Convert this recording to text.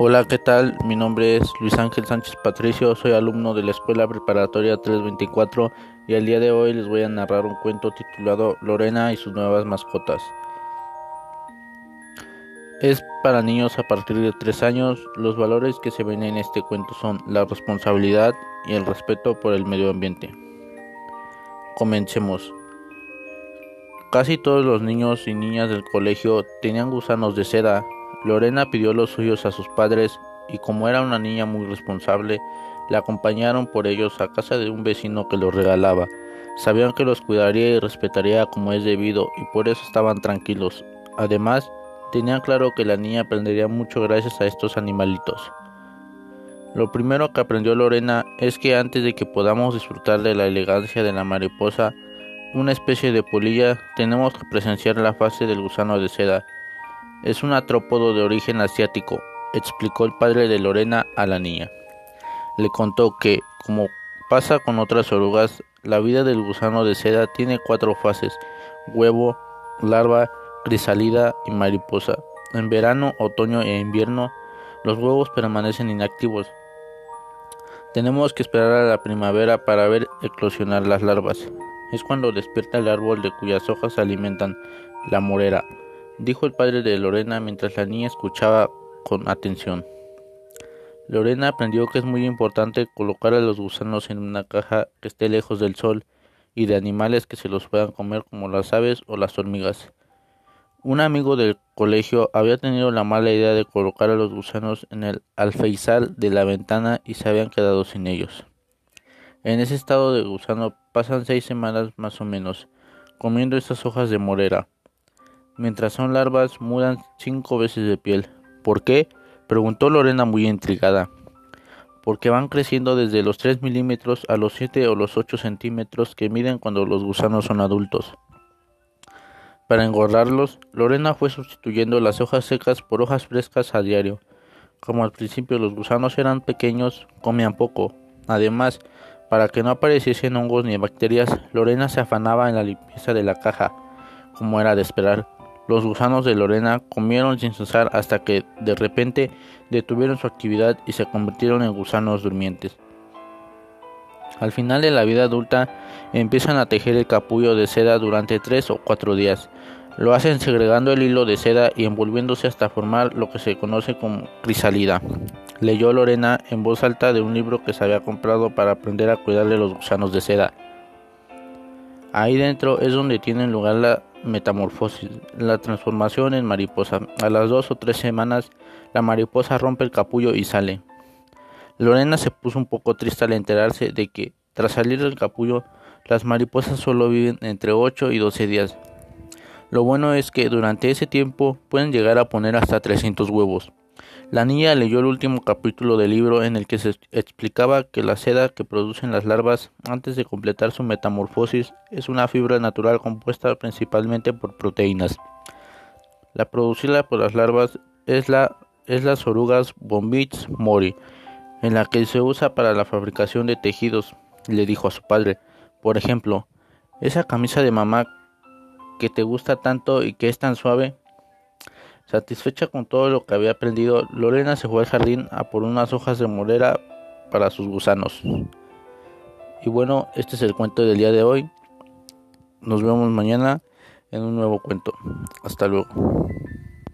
Hola, ¿qué tal? Mi nombre es Luis Ángel Sánchez Patricio, soy alumno de la Escuela Preparatoria 324 y el día de hoy les voy a narrar un cuento titulado Lorena y sus nuevas mascotas. Es para niños a partir de 3 años. Los valores que se ven en este cuento son la responsabilidad y el respeto por el medio ambiente. Comencemos. Casi todos los niños y niñas del colegio tenían gusanos de seda Lorena pidió los suyos a sus padres y como era una niña muy responsable, la acompañaron por ellos a casa de un vecino que los regalaba. Sabían que los cuidaría y respetaría como es debido y por eso estaban tranquilos. Además, tenían claro que la niña aprendería mucho gracias a estos animalitos. Lo primero que aprendió Lorena es que antes de que podamos disfrutar de la elegancia de la mariposa, una especie de polilla, tenemos que presenciar la fase del gusano de seda es un atrópodo de origen asiático, explicó el padre de Lorena a la niña. Le contó que, como pasa con otras orugas, la vida del gusano de seda tiene cuatro fases, huevo, larva, crisálida y mariposa. En verano, otoño e invierno, los huevos permanecen inactivos. Tenemos que esperar a la primavera para ver eclosionar las larvas. Es cuando despierta el árbol de cuyas hojas se alimentan, la morera dijo el padre de Lorena mientras la niña escuchaba con atención. Lorena aprendió que es muy importante colocar a los gusanos en una caja que esté lejos del sol y de animales que se los puedan comer como las aves o las hormigas. Un amigo del colegio había tenido la mala idea de colocar a los gusanos en el alfeizal de la ventana y se habían quedado sin ellos. En ese estado de gusano pasan seis semanas más o menos, comiendo estas hojas de morera. Mientras son larvas, mudan cinco veces de piel. ¿Por qué? preguntó Lorena muy intrigada. Porque van creciendo desde los 3 milímetros a los 7 o los 8 centímetros que miden cuando los gusanos son adultos. Para engordarlos, Lorena fue sustituyendo las hojas secas por hojas frescas a diario. Como al principio los gusanos eran pequeños, comían poco. Además, para que no apareciesen hongos ni bacterias, Lorena se afanaba en la limpieza de la caja, como era de esperar. Los gusanos de Lorena comieron sin cesar hasta que de repente detuvieron su actividad y se convirtieron en gusanos durmientes. Al final de la vida adulta empiezan a tejer el capullo de seda durante tres o cuatro días. Lo hacen segregando el hilo de seda y envolviéndose hasta formar lo que se conoce como crisálida. Leyó Lorena en voz alta de un libro que se había comprado para aprender a cuidar de los gusanos de seda. Ahí dentro es donde tiene lugar la metamorfosis, la transformación en mariposa. A las dos o tres semanas, la mariposa rompe el capullo y sale. Lorena se puso un poco triste al enterarse de que, tras salir del capullo, las mariposas solo viven entre 8 y 12 días. Lo bueno es que durante ese tiempo pueden llegar a poner hasta 300 huevos. La niña leyó el último capítulo del libro en el que se explicaba que la seda que producen las larvas antes de completar su metamorfosis es una fibra natural compuesta principalmente por proteínas. La producida por las larvas es, la, es las orugas Bombich mori, en la que se usa para la fabricación de tejidos, le dijo a su padre. Por ejemplo, esa camisa de mamá que te gusta tanto y que es tan suave, Satisfecha con todo lo que había aprendido, Lorena se fue al jardín a por unas hojas de morera para sus gusanos. Y bueno, este es el cuento del día de hoy. Nos vemos mañana en un nuevo cuento. Hasta luego.